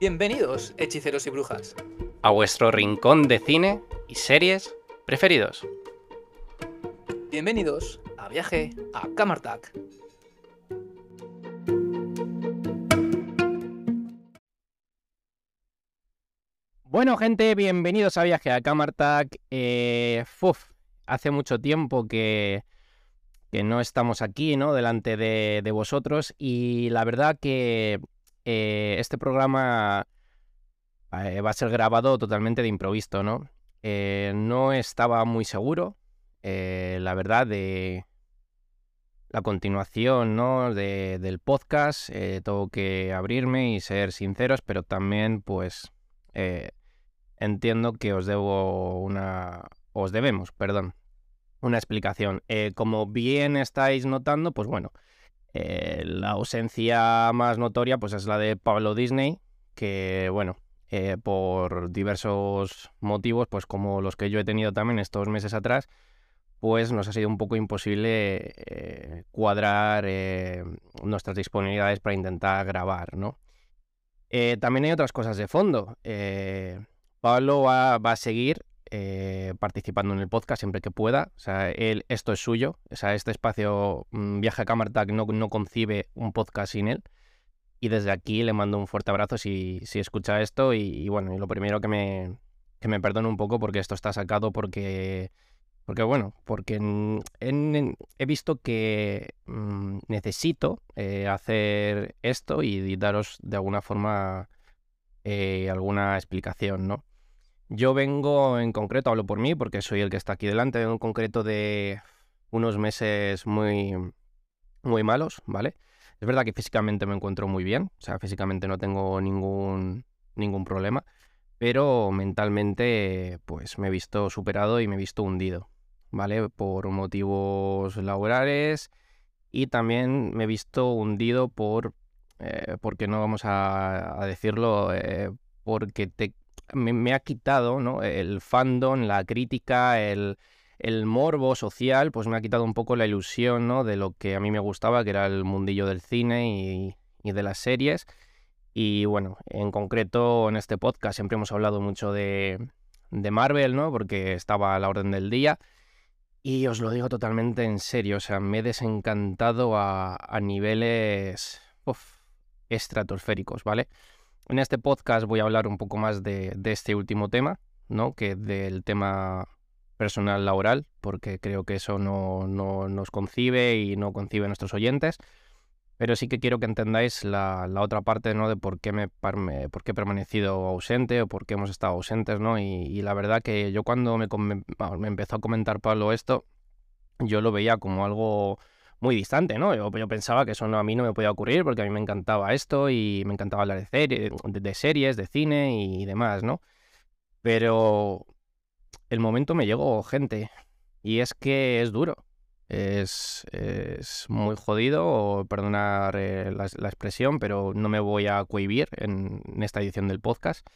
Bienvenidos, hechiceros y brujas. A vuestro rincón de cine y series preferidos. Bienvenidos a Viaje a Camartac. Bueno, gente, bienvenidos a Viaje a Camartac. Eh, fuf, hace mucho tiempo que, que no estamos aquí, ¿no? Delante de, de vosotros. Y la verdad que eh, este programa eh, va a ser grabado totalmente de improviso, ¿no? Eh, no estaba muy seguro, la verdad, de la continuación, ¿no? De, del podcast. tengo que abrirme y ser sinceros, pero también, pues, entiendo que os debo una... Os debemos, perdón, una explicación. como bien estáis notando, pues bueno, eh, la ausencia más notoria pues es la de Pablo Disney, que bueno, eh, por diversos motivos, pues como los que yo he tenido también estos meses atrás, pues nos ha sido un poco imposible eh, cuadrar nuestras disponibilidades para intentar grabar, ¿no? también hay otras cosas de fondo. Pablo va, a seguir eh, participando en el podcast siempre que pueda. O sea, él, esto es suyo. O sea, este espacio mm, Viaje a Camartag no, no concibe un podcast sin él. Y desde aquí le mando un fuerte abrazo si, si escucha esto. Y, bueno, y lo primero que me, que me perdone un poco porque esto está sacado porque... Porque bueno, porque he visto que mm, necesito eh, hacer esto y, daros de alguna forma eh, alguna explicación, ¿no? Yo vengo en concreto, hablo por mí porque soy el que está aquí delante, en concreto de unos meses muy, muy malos, ¿vale? Es verdad que físicamente me encuentro muy bien, o sea, físicamente no tengo ningún, ningún problema, pero mentalmente pues me he visto superado y me he visto hundido, ¿vale? Por motivos laborales y también me he visto hundido por, eh, porque no vamos a, decirlo, eh, porque te me, ha quitado ¿no? el fandom, la crítica, el, morbo social, pues me ha quitado un poco la ilusión ¿no? de lo que a mí me gustaba, que era el mundillo del cine y, de las series. Y bueno, en concreto en este podcast siempre hemos hablado mucho de, de Marvel, ¿no? Porque estaba a la orden del día. Y os lo digo totalmente en serio, o sea, me he desencantado a, niveles estratosféricos, ¿vale? En este podcast voy a hablar un poco más de, este último tema, ¿no? Que del tema personal laboral, porque creo que eso no, nos concibe y no concibe a nuestros oyentes. Pero sí que quiero que entendáis la, otra parte, ¿no? De por qué, me, por qué he permanecido ausente o por qué hemos estado ausentes, ¿no? Y, la verdad que yo cuando me, me empezó a comentar Pablo esto, yo lo veía como algo muy distante, ¿no? Yo, pensaba que eso no, a mí no me podía ocurrir porque a mí me encantaba esto y me encantaba hablar de, de, series, de cine y demás, ¿no? Pero el momento me llegó, gente, y es que es duro. Es, muy jodido, perdonar eh, la, expresión, pero no me voy a cohibir en, esta edición del podcast.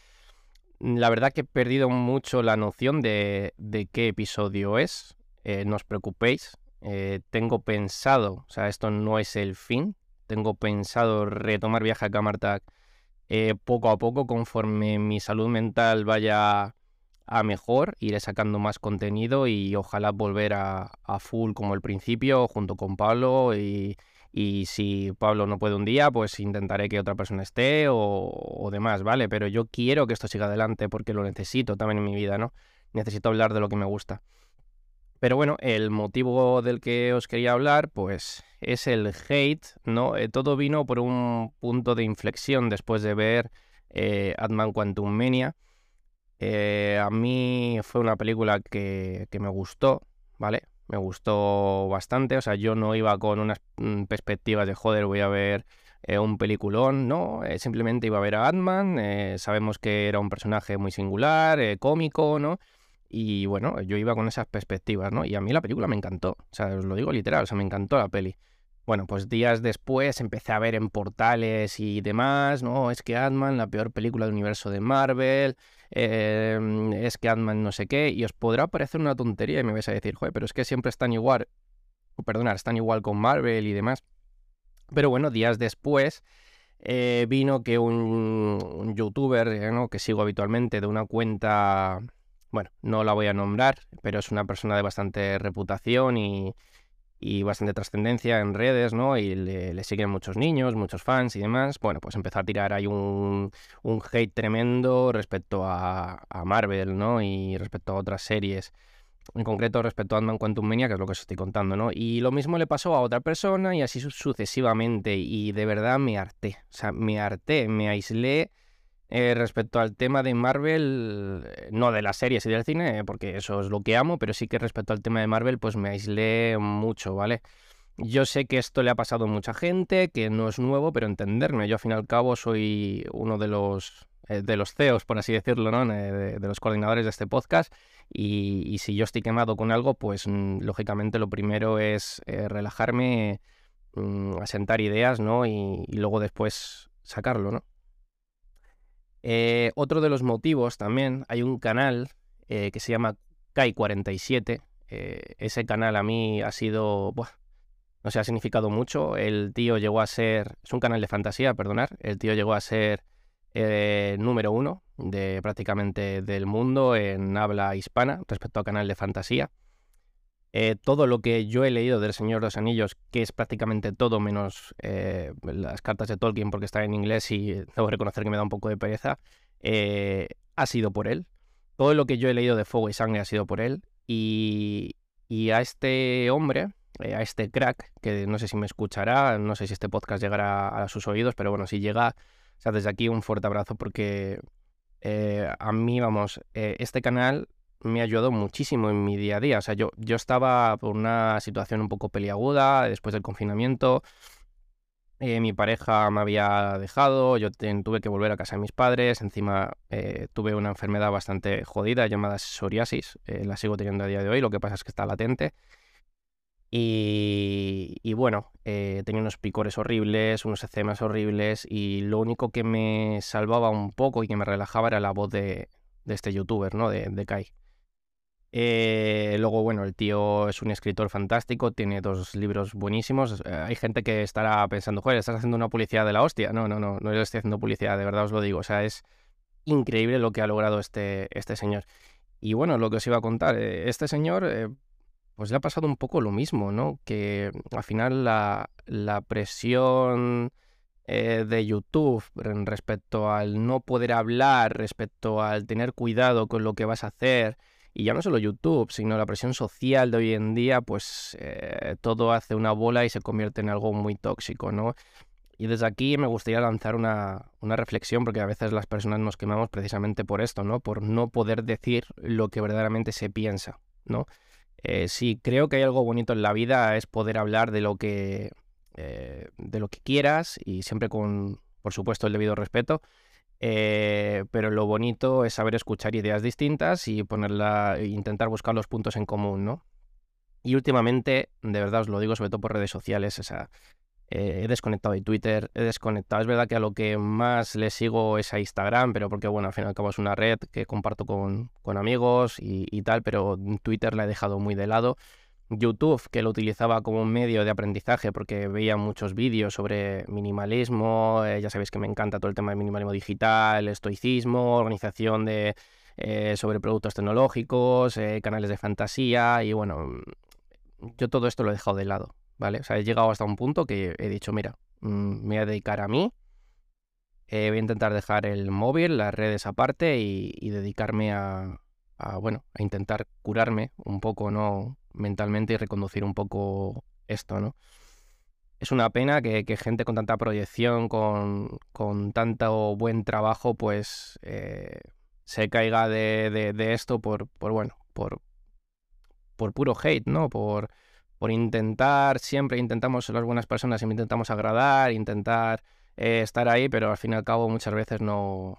La verdad que he perdido mucho la noción de, de qué episodio es. Eh, no os preocupéis, eh, tengo pensado, o sea, esto no es el fin, tengo pensado retomar viaje a Camartac eh, poco a poco conforme mi salud mental vaya a mejor, iré sacando más contenido y ojalá volver a, full como el principio junto con Pablo y, si Pablo no puede un día, pues intentaré que otra persona esté o, o, demás, ¿vale? Pero yo quiero que esto siga adelante porque lo necesito también en mi vida, ¿no? Necesito hablar de lo que me gusta. Pero bueno, el motivo del que os quería hablar, pues es el hate, ¿no? Eh, todo vino por un punto de inflexión después de ver eh, Ant-Man Quantum Mania. Eh, a mí fue una película que, me gustó, ¿vale? Me gustó bastante, o sea, yo no iba con unas mm, perspectivas de joder, voy a ver un peliculón, no, simplemente iba a ver a Ant-Man, sabemos que era un personaje muy singular, cómico, ¿no? Y bueno, yo iba con esas perspectivas, ¿no? Y a mí la película me encantó. O sea, os lo digo literal, o sea, me encantó la peli. Bueno, pues días después empecé a ver en portales y demás, ¿no? Es que Ant-Man, la peor película del universo de Marvel, em, es que Ant-Man no sé qué, y os podrá parecer una tontería y me vais a decir, joder, pero es que siempre están igual, perdona, están igual con Marvel y demás. Pero bueno, días después eh, vino que un, youtuber eh, que sigo habitualmente de una cuenta, bueno, no la voy a nombrar, pero es una persona de bastante reputación y, bastante trascendencia en redes, ¿no? Y le, siguen muchos niños, muchos fans y demás. Bueno, pues empezó a tirar ahí un, un hate tremendo respecto a, a Marvel, ¿no? Y respecto a otras series en concreto respecto a Ant-Man Quantum Mania, que es lo que os estoy contando, ¿no? Y lo mismo le pasó a otra persona y así sucesivamente. Y de verdad me harté. O sea, me harté, me aislé eh, respecto al tema de Marvel, eh, no de las series y del cine, porque eso es lo que amo, pero sí que respecto al tema de Marvel, pues me aislé mucho, ¿vale? Yo sé que esto le ha pasado a mucha gente, que no es nuevo, pero entenderme, yo al fin y al cabo soy uno de los eh, de los CEOs, por así decirlo, ¿no? de, los coordinadores de este podcast. Y, si yo estoy quemado con algo, pues mm, lógicamente lo primero es eh, relajarme, mm, asentar ideas, ¿no? Y, luego después sacarlo, ¿no? Eh, otro de los motivos también, hay un canal que se llama Kai47. ese canal a mí ha sido, no sé, ha significado mucho. El tío llegó a ser, es un canal de fantasía, perdonar, el tío llegó a ser eh, número uno de prácticamente del mundo en habla hispana respecto al canal de fantasía. Eh, todo lo que yo he leído del Señor de los Anillos, que es prácticamente todo menos eh, las cartas de Tolkien porque está en inglés y debo reconocer que me da un poco de pereza, ha sido por él. Todo lo que yo he leído de Fuego y Sangre ha sido por él. Y, y a este hombre, a este crack, que no sé si me escuchará, no sé si este podcast llegará a sus oídos, pero bueno, si llega o sea, desde aquí un fuerte abrazo porque eh, a mí, vamos, eh, este canal me ayudado muchísimo en mi día a día. O sea, yo, yo estaba por una situación un poco peliaguda después del confinamiento. Eh, mi pareja me había dejado, yo tuve que volver a casa de mis padres, encima tuve una enfermedad bastante jodida llamada psoriasis, la sigo teniendo a día de hoy, lo que pasa es que está latente. Y, bueno, eh, tenía unos picores horribles, unos eczemas horribles y lo único que me salvaba un poco y que me relajaba era la voz de, este youtuber, ¿no? De, de Kai. Eh, luego, bueno, el tío es un escritor fantástico, tiene dos libros buenísimos. Eh, hay gente que estará pensando, joder, estás haciendo una publicidad de la hostia. No, no, no, no estoy haciendo publicidad, de verdad os lo digo. O sea, es increíble lo que ha logrado este, este señor. Y bueno, lo que os iba a contar, este señor pues le ha pasado un poco lo mismo, ¿no? Que al final la, presión eh, de YouTube respecto al no poder hablar, respecto al tener cuidado con lo que vas a hacer, y ya no solo YouTube, sino la presión social de hoy en día, pues eh, todo hace una bola y se convierte en algo muy tóxico, ¿no? Y desde aquí me gustaría lanzar una, una, reflexión, porque a veces las personas nos quemamos precisamente por esto, ¿no? Por no poder decir lo que verdaderamente se piensa, ¿no? Eh, sí, creo que hay algo bonito en la vida, es poder hablar de lo que, eh, de lo que quieras y siempre con, por supuesto, el debido respeto. Eh, pero lo bonito es saber escuchar ideas distintas y ponerla, e intentar buscar los puntos en común, ¿no? Y últimamente, de verdad os lo digo, sobre todo por redes sociales, o sea, eh, he desconectado de Twitter, he desconectado. Es verdad que a lo que más le sigo es a Instagram, pero porque, bueno, al fin y al cabo es una red que comparto con, amigos y, tal, pero Twitter la he dejado muy de lado. YouTube, que lo utilizaba como un medio de aprendizaje porque veía muchos vídeos sobre minimalismo, eh, ya sabéis que me encanta todo el tema de minimalismo digital, estoicismo, organización de, eh, sobre productos tecnológicos, canales de fantasía y bueno, yo todo esto lo he dejado de lado. ¿vale? O sea, he llegado hasta un punto que he dicho, mira, mm, me voy a dedicar a mí, eh, voy a intentar dejar el móvil, las redes aparte y, dedicarme a, bueno, a intentar curarme un poco, ¿no? Mentalmente y reconducir un poco esto, ¿no? Es una pena que, gente con tanta proyección, con, con tanto buen trabajo, pues eh, se caiga de, de, esto por, por, bueno, por, por puro hate, ¿no? Por, por intentar, siempre intentamos ser las buenas personas, siempre intentamos agradar, intentar eh, estar ahí, pero al fin y al cabo muchas veces no,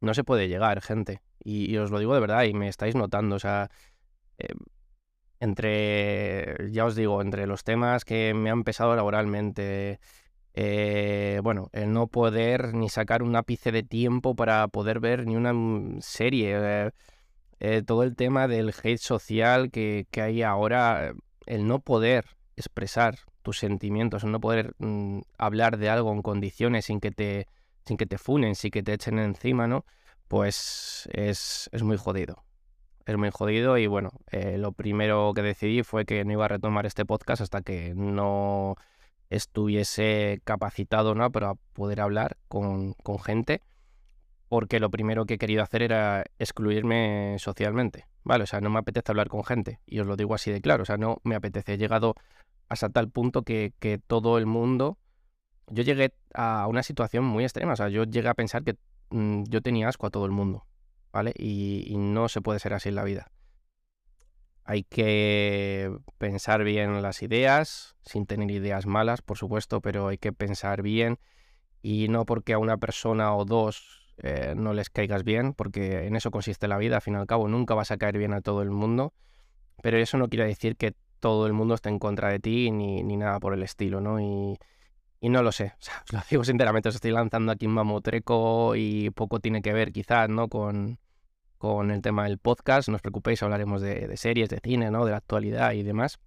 no se puede llegar, gente. Y, os lo digo de verdad y me estáis notando, o sea, eh, entre, ya os digo, entre los temas que me han pesado laboralmente, eh, bueno, el no poder ni sacar un ápice de tiempo para poder ver ni una serie, todo el tema del hate social que, que hay ahora el no poder expresar tus sentimientos, no poder mm, hablar de algo en condiciones sin que te, sin que te funen, sin que te echen encima, ¿no? Pues es, es muy jodido. Es muy jodido y bueno, eh, lo primero que decidí fue que no iba a retomar este podcast hasta que no estuviese capacitado ¿no? para poder hablar con, con gente porque lo primero que he querido hacer era excluirme socialmente, ¿vale? O sea, no me apetece hablar con gente, y os lo digo así de claro, o sea, no me apetece. He llegado hasta tal punto que, que todo el mundo... Yo llegué a una situación muy extrema, o sea, yo llegué a pensar que mm, yo tenía asco a todo el mundo, ¿vale? Y, no se puede ser así en la vida. Hay que pensar bien las ideas, sin tener ideas malas, por supuesto, pero hay que pensar bien y no porque a una persona o dos eh, no les caigas bien, porque en eso consiste la vida, al fin y al cabo, nunca vas a caer bien a todo el mundo, pero eso no quiere decir que todo el mundo esté en contra de ti ni, ni nada por el estilo, ¿no? Y, y no lo sé, o sea, os lo digo sinceramente, os estoy lanzando aquí un mamotreco y poco tiene que ver quizás, ¿no? Con, con el tema del podcast, no os preocupéis, hablaremos de, series, de cine, ¿no? De la actualidad y demás.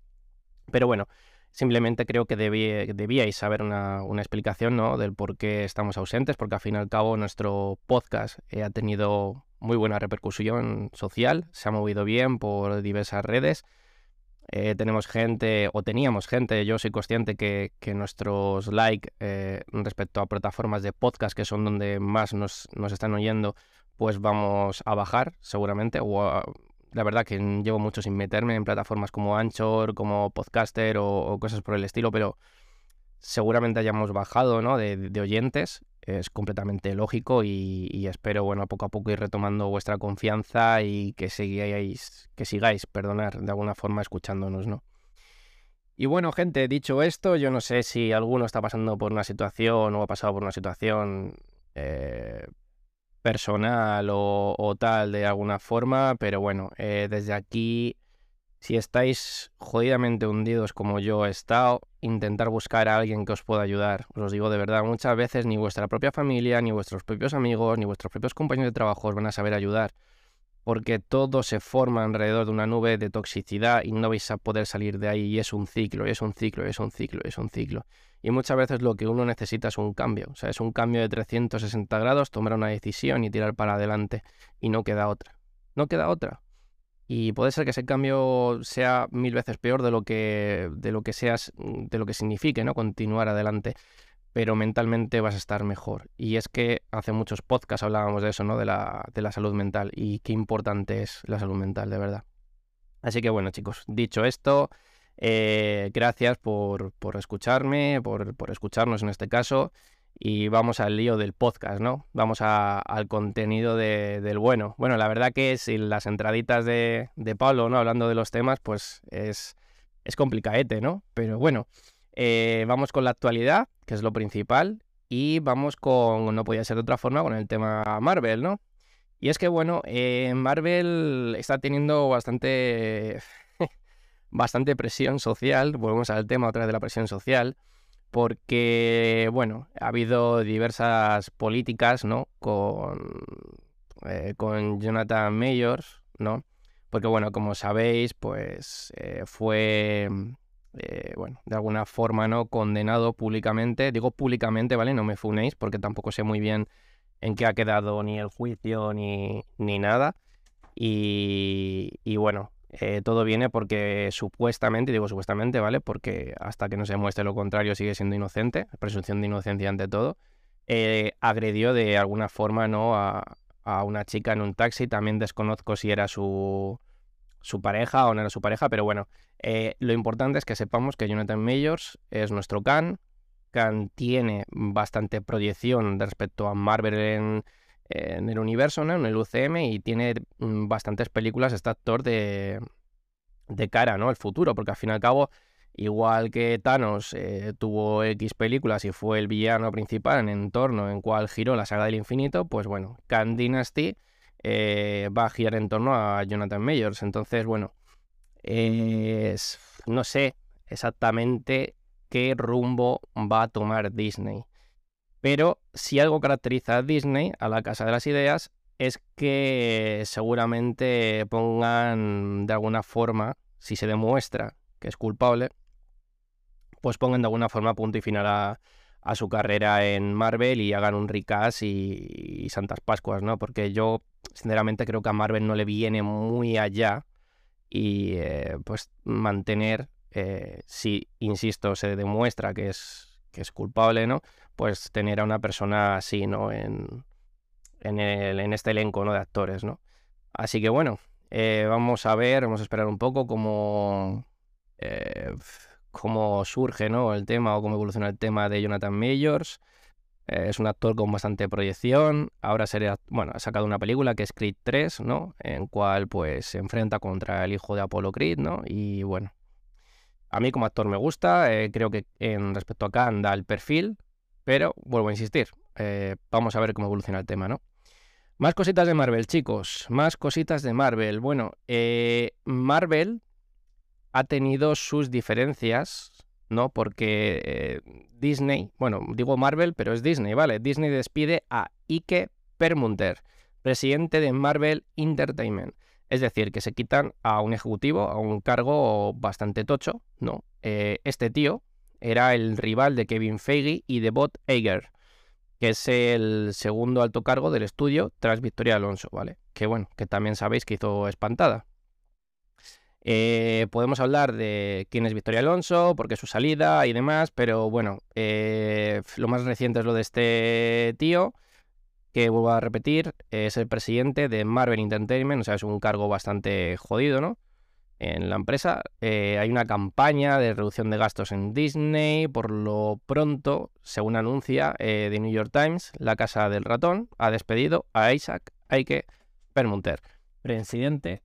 Pero bueno, Simplemente creo que debíais saber una, explicación ¿no? del por qué estamos ausentes, porque al fin y al cabo nuestro podcast eh, ha tenido muy buena repercusión social, se ha movido bien por diversas redes. Eh, tenemos gente, o teníamos gente, yo soy consciente que, nuestros likes eh, respecto a plataformas de podcast, que son donde más nos, están oyendo, pues vamos a bajar seguramente, o la verdad que llevo mucho sin meterme en plataformas como Anchor, como Podcaster o, cosas por el estilo, pero seguramente hayamos bajado ¿no? de, oyentes. Es completamente lógico y, espero, bueno, poco a poco ir retomando vuestra confianza y que sigáis, que sigáis, perdonar, de alguna forma escuchándonos, ¿no? Y bueno, gente, dicho esto, yo no sé si alguno está pasando por una situación o ha pasado por una situación eh, personal o, tal de alguna forma, pero bueno, eh, desde aquí, si estáis jodidamente hundidos como yo he estado, intentar buscar a alguien que os pueda ayudar. Os digo de verdad, muchas veces ni vuestra propia familia, ni vuestros propios amigos, ni vuestros propios compañeros de trabajo os van a saber ayudar, porque todo se forma alrededor de una nube de toxicidad y no vais a poder salir de ahí y es un ciclo, es un ciclo, es un ciclo, es un ciclo. Y muchas veces lo que uno necesita es un cambio, o sea, es un cambio de 360 grados, tomar una decisión y tirar para adelante y no queda otra. No queda otra. Y puede ser que ese cambio sea mil veces peor de lo que de lo que seas de lo que signifique, ¿no? continuar adelante, pero mentalmente vas a estar mejor. Y es que hace muchos podcasts hablábamos de eso, ¿no? De la, de la salud mental y qué importante es la salud mental, de verdad. Así que bueno, chicos, dicho esto, eh, gracias por, escucharme, por, escucharnos en este caso. Y vamos al lío del podcast, ¿no? Vamos al contenido del bueno. Bueno, la verdad que sin las entraditas de, Pablo, ¿no? Hablando de los temas, pues es, es complicadete, ¿no? Pero bueno, eh, vamos con la actualidad, que es lo principal. Y vamos con, no podía ser de otra forma, con el tema Marvel, ¿no? Y es que, bueno, eh, Marvel está teniendo bastante bastante presión social, volvemos al tema otra vez de la presión social, porque, bueno, ha habido diversas políticas, ¿no? Con, eh, con Jonathan Mayors, ¿no? Porque, bueno, como sabéis, pues fue, eh, bueno, de alguna forma, ¿no? Condenado públicamente, digo públicamente, ¿vale? No me funéis, porque tampoco sé muy bien en qué ha quedado ni el juicio ni, ni nada. Y, y bueno, eh, todo viene porque supuestamente, digo supuestamente, ¿vale? Porque hasta que no se muestre lo contrario sigue siendo inocente, presunción de inocencia ante todo, eh, agredió de alguna forma, ¿no? A, una chica en un taxi, también desconozco si era su, su pareja o no era su pareja, pero bueno, eh, lo importante es que sepamos que Jonathan Mayors es nuestro Khan, Khan tiene bastante proyección respecto a Marvel en el universo, ¿no? en el UCM, y tiene mm, bastantes películas este actor de, de cara, ¿no? El futuro, porque al fin y al cabo, igual que Thanos eh, tuvo X películas y fue el villano principal en entorno en cual giró la saga del infinito, pues bueno, Khan Dynasty eh, va a girar en torno a Jonathan Mayors. Entonces, bueno, no sé exactamente qué rumbo va a tomar Disney. Pero si algo caracteriza a Disney, a la Casa de las Ideas, es que seguramente pongan de alguna forma, si se demuestra que es culpable, pues pongan de alguna forma punto y final a, su carrera en Marvel y hagan un recast y, Santas Pascuas, ¿no? Porque yo, sinceramente, creo que a Marvel no le viene muy allá y eh, pues mantener, eh, si, insisto, se demuestra que es, que es culpable, ¿no? Pues tener a una persona así, ¿no? En, en, el, en este elenco, ¿no? De actores, ¿no? Así que bueno, eh, vamos a ver, vamos a esperar un poco cómo, cómo surge ¿no? el tema o cómo evoluciona el tema de Jonathan Majors. Eh, es un actor con bastante proyección. Ahora sería, bueno, ha sacado una película que es Creed 3, ¿no? En cual pues se enfrenta contra el hijo de Apollo Creed, ¿no? Y bueno, a mí como actor me gusta. creo que en respecto a Khan da el perfil, pero vuelvo a insistir. vamos a ver cómo evoluciona el tema, ¿no? Más cositas de Marvel, chicos. Más cositas de Marvel. Bueno, eh, Marvel ha tenido sus diferencias, ¿no? Porque eh, Disney, bueno, digo Marvel, pero es Disney, ¿vale? Disney despide a Ike Permunter, presidente de Marvel Entertainment. Es decir, que se quitan a un ejecutivo, a un cargo bastante tocho, ¿no? Eh, este tío era el rival de Kevin Feige y de Bob Iger que es el segundo alto cargo del estudio tras Victoria Alonso, ¿vale? Que bueno, que también sabéis que hizo espantada. Eh, podemos hablar de quién es Victoria Alonso, por qué su salida y demás, pero bueno, eh, lo más reciente es lo de este tío, que vuelvo a repetir, es el presidente de Marvel Entertainment, o sea, es un cargo bastante jodido, ¿no? en la empresa. Eh, hay una campaña de reducción de gastos en Disney. Por lo pronto, según anuncia The New York Times, la Casa del Ratón ha despedido a Isaac Aike Permunter, presidente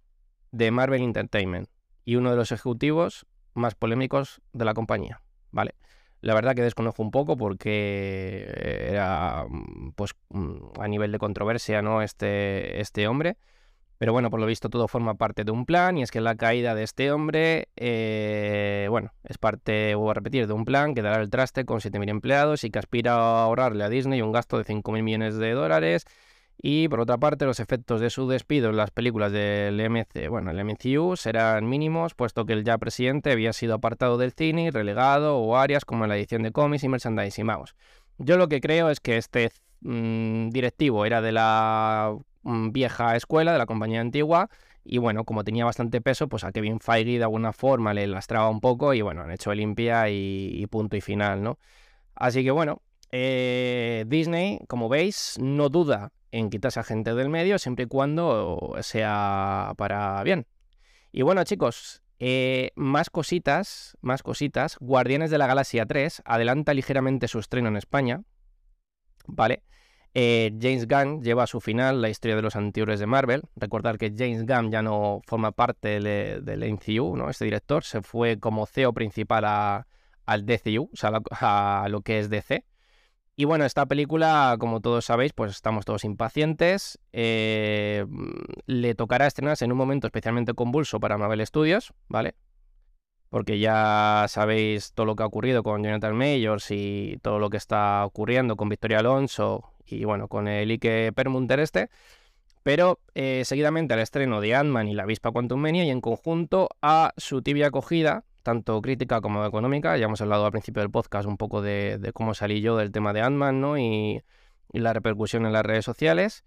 de Marvel Entertainment y uno de los ejecutivos más polémicos de la compañía. ¿Vale? La verdad que desconozco un poco porque era pues a nivel de controversia, ¿no? Este, este hombre. Pero bueno, por lo visto todo forma parte de un plan y es que la caída de este hombre, eh, bueno, es parte, vuelvo a repetir, de un plan que dará el traste con 7.000 empleados y que aspira a ahorrarle a Disney un gasto de 5.000 millones de dólares. Y por otra parte, los efectos de su despido en las películas del MC, bueno, el MCU serán mínimos, puesto que el ya presidente había sido apartado del cine relegado o áreas como la edición de cómics y merchandising. Vamos, yo lo que creo es que este mm, directivo era de la Mm, vieja escuela de la compañía antigua y bueno, como tenía bastante peso, pues a Kevin Feige de alguna forma le lastraba un poco y bueno, han hecho limpia y, punto y final, ¿no? Así que bueno, eh, Disney, como veis, no duda en quitarse a gente del medio siempre y cuando sea para bien. Y bueno, chicos, eh, más cositas, más cositas. Guardianes de la Galaxia 3 adelanta ligeramente su estreno en España, ¿vale? Eh, James Gunn lleva a su final la historia de los antihéroes de Marvel. Recordar que James Gunn ya no forma parte del MCU, ¿no? Este director se fue como CEO principal al DCU, o sea, a, lo que es DC. Y bueno, esta película, como todos sabéis, pues estamos todos impacientes. Eh, le tocará estrenarse en un momento especialmente convulso para Marvel Studios, ¿vale? Porque ya sabéis todo lo que ha ocurrido con Jonathan Majors y todo lo que está ocurriendo con Victoria Alonso y bueno, con el Ike Permunter este. Pero eh, seguidamente al estreno de Ant-Man y la avispa Quantum Mania y en conjunto a su tibia acogida, tanto crítica como económica. Ya hemos hablado al principio del podcast un poco de, cómo salí yo del tema de Ant-Man ¿no? y, la repercusión en las redes sociales.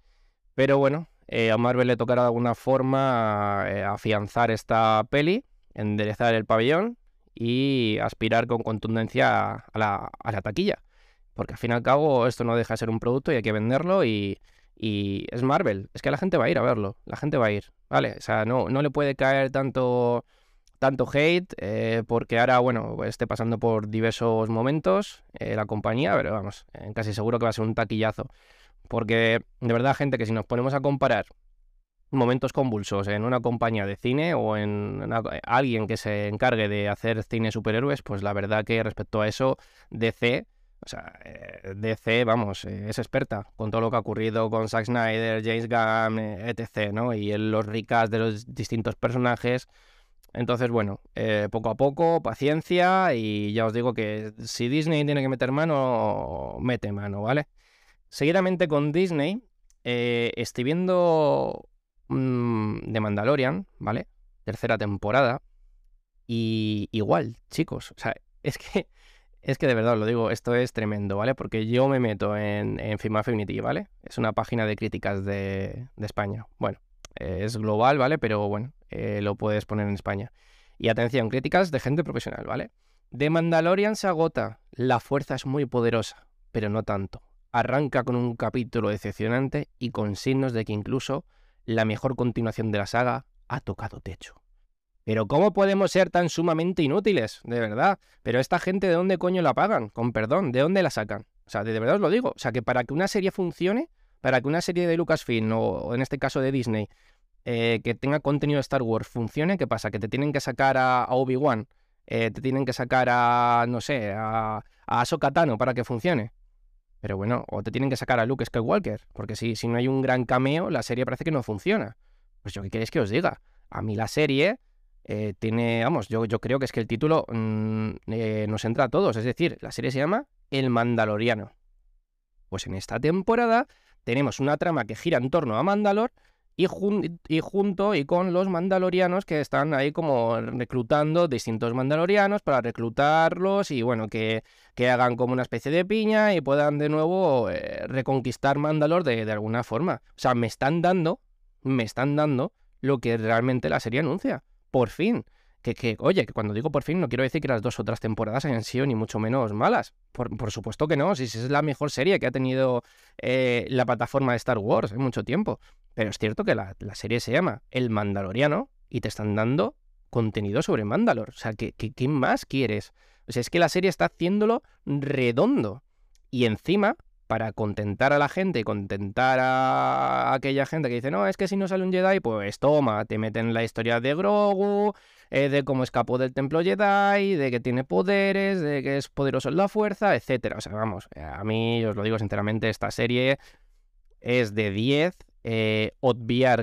Pero bueno, eh, a Marvel le tocará de alguna forma eh, afianzar esta peli, enderezar el pabellón y aspirar con contundencia a la, taquilla. Porque al fin y al cabo esto no deja de ser un producto y hay que venderlo y, es Marvel. Es que la gente va a ir a verlo. La gente va a ir. ¿Vale? O sea, no, no le puede caer tanto, tanto hate eh, porque ahora, bueno, esté pasando por diversos momentos eh, la compañía, pero vamos, eh, casi seguro que va a ser un taquillazo. Porque de verdad, gente, que si nos ponemos a comparar momentos convulsos en una compañía de cine o en alguien que se encargue de hacer cine superhéroes, pues la verdad que respecto a eso, DC o sea, eh, DC, vamos, eh, es experta con todo lo que ha ocurrido con Zack Snyder, James Gunn, eh, etc., ¿no? Y los ricas de los distintos personajes. Entonces, bueno, poco a poco, paciencia y ya os digo que si Disney tiene que meter mano, mete mano, ¿vale? Seguidamente con Disney, estoy viendo mm, The Mandalorian, ¿vale? Tercera temporada. Y igual, chicos, o sea, es que, es que de verdad os lo digo, esto es tremendo, ¿vale? Porque yo me meto en, en Film Affinity, ¿vale? Es una página de críticas de, de España. Bueno, eh, es global, ¿vale? Pero bueno, eh, lo puedes poner en España. Y atención, críticas de gente profesional, ¿vale? De Mandalorian se agota. La fuerza es muy poderosa, pero no tanto. Arranca con un capítulo decepcionante y con signos de que incluso la mejor continuación de la saga ha tocado techo. Pero ¿cómo podemos ser tan sumamente inútiles? De verdad. Pero esta gente de dónde coño la pagan? Con perdón, ¿de dónde la sacan? O sea, de verdad os lo digo. O sea, que para que una serie funcione, para que una serie de Lucasfilm o en este caso de Disney eh, que tenga contenido de Star Wars funcione, ¿qué pasa? Que te tienen que sacar a, Obi-Wan, eh, te tienen que sacar a, no sé, a, a Ahsoka Tano para que funcione. Pero bueno, o te tienen que sacar a Luke Skywalker, porque si, si no hay un gran cameo, la serie parece que no funciona. Pues yo qué queréis que os diga. A mí la serie eh, tiene, vamos, yo, yo creo que es que el título mm, nos entra a todos. Es decir, la serie se llama El Mandaloriano. Pues en esta temporada tenemos una trama que gira en torno a Mandalor y, junto y con los mandalorianos que están ahí como reclutando distintos mandalorianos para reclutarlos y bueno, que, que hagan como una especie de piña y puedan de nuevo eh, reconquistar Mandalor de, de alguna forma. O sea, me están dando, me están dando lo que realmente la serie anuncia. Por fin. Que, oye, que cuando digo por fin no quiero decir que las dos otras temporadas hayan sido ni mucho menos malas. Por, supuesto que no, si es la mejor serie que ha tenido eh, la plataforma de Star Wars en mucho tiempo. Pero es cierto que la, serie se llama El Mandaloriano y te están dando contenido sobre Mandalor. O sea, ¿qué, qué, más quieres? O sea, es que la serie está haciéndolo redondo. Y encima, para contentar a la gente y contentar a aquella gente que dice, no, es que si no sale un Jedi, pues toma, te meten la historia de Grogu, eh, de cómo escapó del templo Jedi, de que tiene poderes, de que es poderoso en la fuerza, etc. O sea, vamos, a mí os lo digo sinceramente, esta serie es de 10. Eh,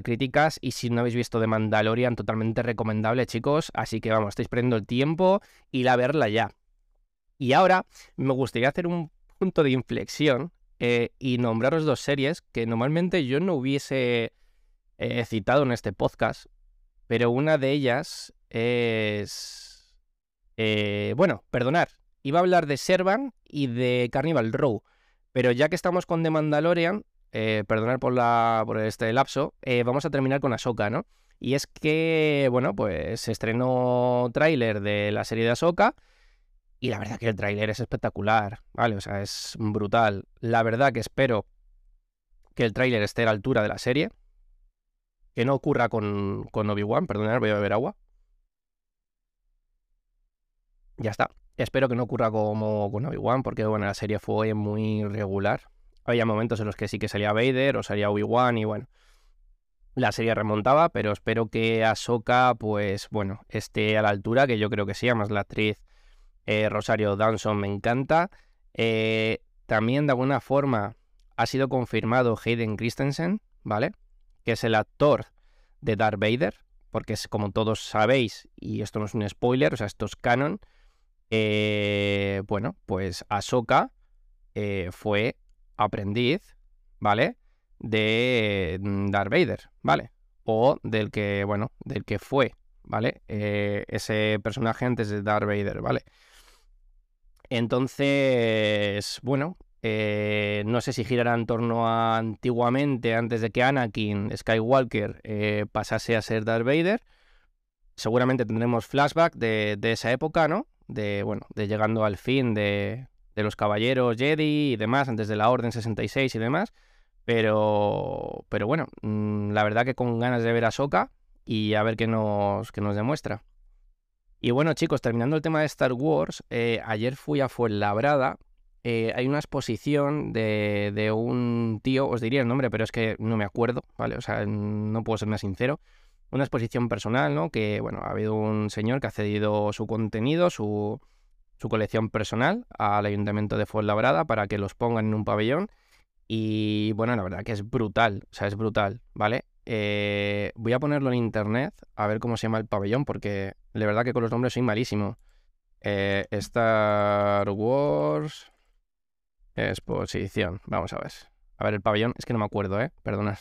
críticas y si no habéis visto The Mandalorian, totalmente recomendable, chicos. Así que vamos, estáis perdiendo el tiempo y la verla ya. Y ahora me gustaría hacer un punto de inflexión eh, y nombraros dos series que normalmente yo no hubiese citado en este podcast, pero una de ellas es... Eh, bueno, perdonar. Iba a hablar de Servan y de Carnival Row. Pero ya que estamos con The Mandalorian, eh, perdonar por, este lapso, eh, vamos a terminar con Ahsoka, ¿no? Y es que, bueno, pues se estrenó tráiler de la serie de Ahsoka. Y la verdad que el tráiler es espectacular, ¿vale? O sea, es brutal. La verdad que espero que el tráiler esté a la altura de la serie. Que no ocurra con, con Obi-Wan, perdonad, voy a beber agua. Ya está. Espero que no ocurra como con Obi-Wan, porque bueno, la serie fue muy regular. Había momentos en los que sí que salía Vader o salía Obi-Wan y bueno, la serie remontaba, pero espero que Ahsoka, pues bueno, esté a la altura, que yo creo que sí, además la actriz eh, Rosario Dawson me encanta. Eh, también de alguna forma ha sido confirmado Hayden Christensen, ¿vale? que es el actor de Darth Vader, porque es como todos sabéis, y esto no es un spoiler, o sea, esto es canon, eh, bueno, pues Ahsoka eh, fue aprendiz, ¿vale? De mm, Darth Vader, ¿vale? O del que, bueno, del que fue, ¿vale? Eh, ese personaje antes de Darth Vader, ¿vale? Entonces, bueno, eh, no sé si girará en torno a antiguamente, antes de que Anakin Skywalker eh, pasase a ser Darth Vader. Seguramente tendremos flashback de, esa época, ¿no? De, bueno, de llegando al fin de, los caballeros Jedi y demás, antes de la Orden 66 y demás. Pero, pero bueno, mm, la verdad que con ganas de ver a Soka y a ver qué nos, qué nos demuestra. Y bueno, chicos, terminando el tema de Star Wars, eh, ayer fui a Fuenlabrada eh, hay una exposición de, de, un tío, os diría el nombre, pero es que no me acuerdo, ¿vale? O sea, no puedo ser más sincero. Una exposición personal, ¿no? Que, bueno, ha habido un señor que ha cedido su contenido, su, su colección personal al Ayuntamiento de Fuenlabrada para que los pongan en un pabellón. Y, bueno, la verdad que es brutal, o sea, es brutal, ¿vale? Eh, voy a ponerlo en internet a ver cómo se llama el pabellón, porque de verdad que con los nombres soy malísimo. Eh, Star Wars Exposición. Vamos a ver. A ver el pabellón. Es que no me acuerdo, ¿eh? Perdonad.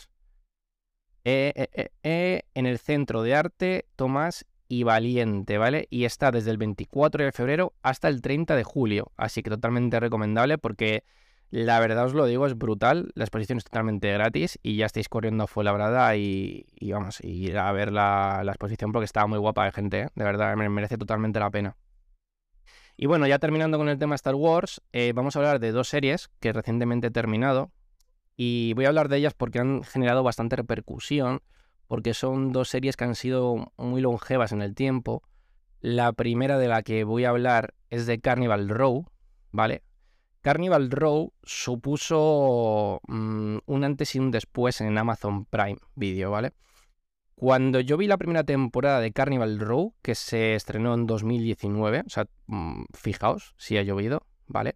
Eh, eh, en el Centro de Arte Tomás y valiente, ¿vale? Y está desde el 24 de febrero hasta el 30 de julio, así que totalmente recomendable porque la verdad os lo digo, es brutal, la exposición es totalmente gratis y ya estáis corriendo a Fuenlabrada y, y vamos, ir a ver la, exposición porque está muy guapa de gente, ¿eh? de verdad, me merece totalmente la pena. Y bueno, ya terminando con el tema Star Wars, eh, vamos a hablar de dos series que recientemente he terminado y voy a hablar de ellas porque han generado bastante repercusión porque son dos series que han sido muy longevas en el tiempo. La primera de la que voy a hablar es de Carnival Row, ¿vale? Carnival Row supuso mm, un antes y un después en Amazon Prime Video, ¿vale? Cuando yo vi la primera temporada de Carnival Row, que se estrenó en 2019, o sea, mm, fijaos si ha llovido, ¿vale?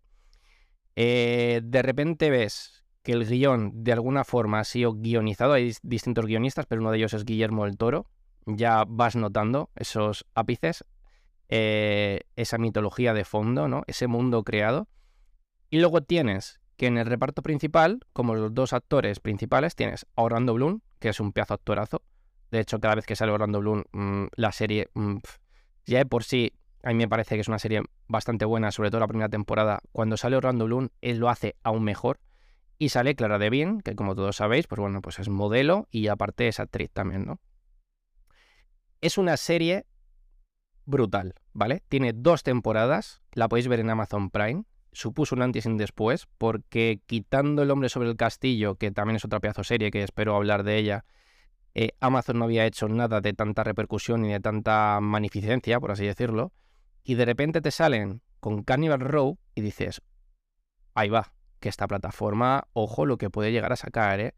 Eh, de repente ves que el guion de alguna forma ha sido guionizado. Hay distintos guionistas, pero uno de ellos es Guillermo el Toro. Ya vas notando esos ápices, eh, esa mitología de fondo, ¿no? Ese mundo creado. Y luego tienes que en el reparto principal, como los dos actores principales, tienes a Orlando Bloom, que es un pedazo actorazo. De hecho, cada vez que sale Orlando Bloom, mm, la serie mm, ya de por sí a mí me parece que es una serie bastante buena, sobre todo la primera temporada. Cuando sale Orlando Bloom, él lo hace aún mejor. Y sale Clara Debien, que como todos sabéis, pues bueno, pues es modelo y aparte es actriz también, ¿no? Es una serie brutal, ¿vale? Tiene dos temporadas, la podéis ver en Amazon Prime. Supuso un antes y un después, porque quitando El hombre sobre el castillo, que también es otra pedazo serie que espero hablar de ella, eh, Amazon no había hecho nada de tanta repercusión ni de tanta magnificencia, por así decirlo, y de repente te salen con Carnival Row y dices, ahí va, que esta plataforma, ojo, lo que puede llegar a sacar, ¿eh?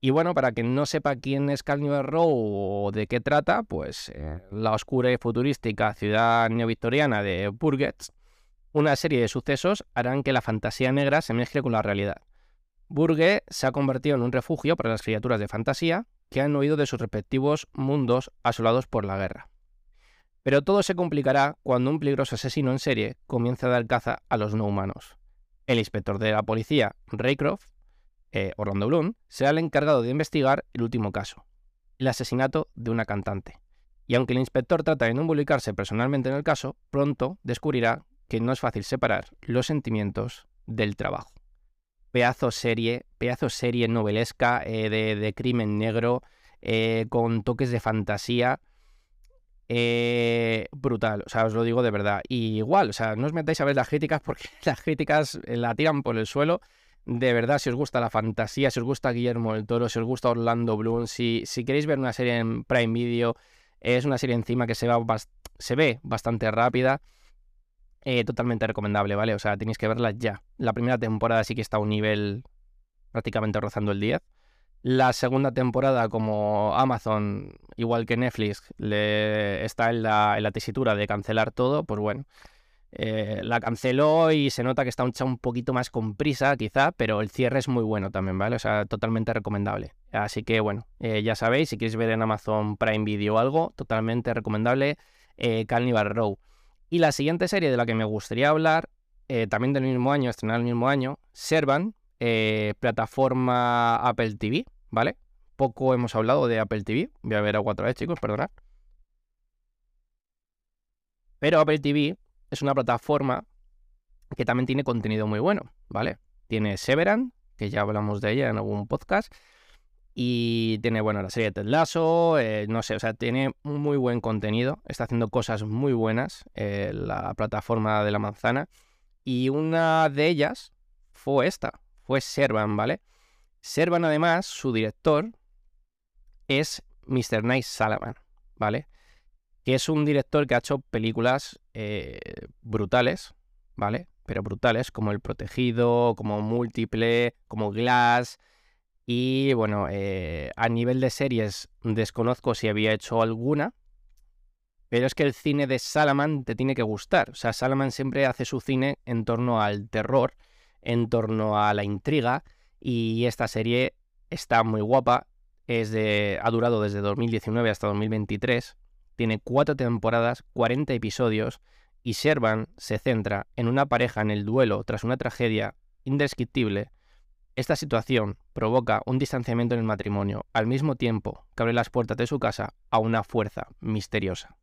Y bueno, para quien no sepa quién es Carnival Row o de qué trata, pues eh, la oscura y futurística ciudad neovictoriana de Burgess, una serie de sucesos harán que la fantasía negra se mezcle con la realidad. Burge se ha convertido en un refugio para las criaturas de fantasía que han huido de sus respectivos mundos asolados por la guerra. Pero todo se complicará cuando un peligroso asesino en serie comience a dar caza a los no humanos. El inspector de la policía, Raycroft, eh, Orlando Bloom, será el encargado de investigar el último caso, el asesinato de una cantante. Y aunque el inspector trata de no involucrarse personalmente en el caso, pronto descubrirá que no es fácil separar los sentimientos del trabajo. Pedazo serie, pedazo serie novelesca eh, de, crimen negro, eh, con toques de fantasía, eh, brutal, o sea, os lo digo de verdad. Igual, o sea, no os metáis a ver las críticas porque las críticas eh, la tiran por el suelo. De verdad, si os gusta la fantasía, si os gusta Guillermo del Toro, si os gusta Orlando Bloom, si, si queréis ver una serie en Prime Video, es una serie encima que se, va se ve bastante rápida. Eh, totalmente recomendable, ¿vale? O sea, tenéis que verla ya. La primera temporada sí que está a un nivel prácticamente rozando el 10. La segunda temporada, como Amazon, igual que Netflix, le está en la, tesitura de cancelar todo, pues bueno, eh, la canceló y se nota que está un, un poquito más con prisa, quizá, pero el cierre es muy bueno también, ¿vale? O sea, totalmente recomendable. Así que bueno, eh, ya sabéis, si queréis ver en Amazon Prime Video algo, totalmente recomendable, eh, Carnival Row. Y la siguiente serie de la que me gustaría hablar, también del mismo año, estrenada el mismo año, Servan, eh, plataforma Apple TV, ¿vale? Poco hemos hablado de Apple TV. Voy a ver a otra vez, chicos, perdonad. Pero Apple TV es una plataforma que también tiene contenido muy bueno, ¿vale? Tiene Severan, que ya hablamos de ella en algún podcast. Y tiene, bueno, la serie de Ted Lasso, eh, no sé, o sea, tiene muy buen contenido. Está haciendo cosas muy buenas eh, la plataforma de la manzana. Y una de ellas fue esta, fue Servan, ¿vale? Servan, además, su director es Mr. Nice Salaman, ¿vale? Que es un director que ha hecho películas eh, brutales, ¿vale? Pero brutales, como El Protegido, como Múltiple, como Glass. Y bueno, eh, a nivel de series desconozco si había hecho alguna, pero es que el cine de Salaman te tiene que gustar. O sea, Salaman siempre hace su cine en torno al terror en torno a la intriga y esta serie está muy guapa, es de, ha durado desde 2019 hasta 2023, tiene cuatro temporadas, 40 episodios y Servan se centra en una pareja en el duelo tras una tragedia indescriptible. Esta situación provoca un distanciamiento en el matrimonio, al mismo tiempo que abre las puertas de su casa a una fuerza misteriosa.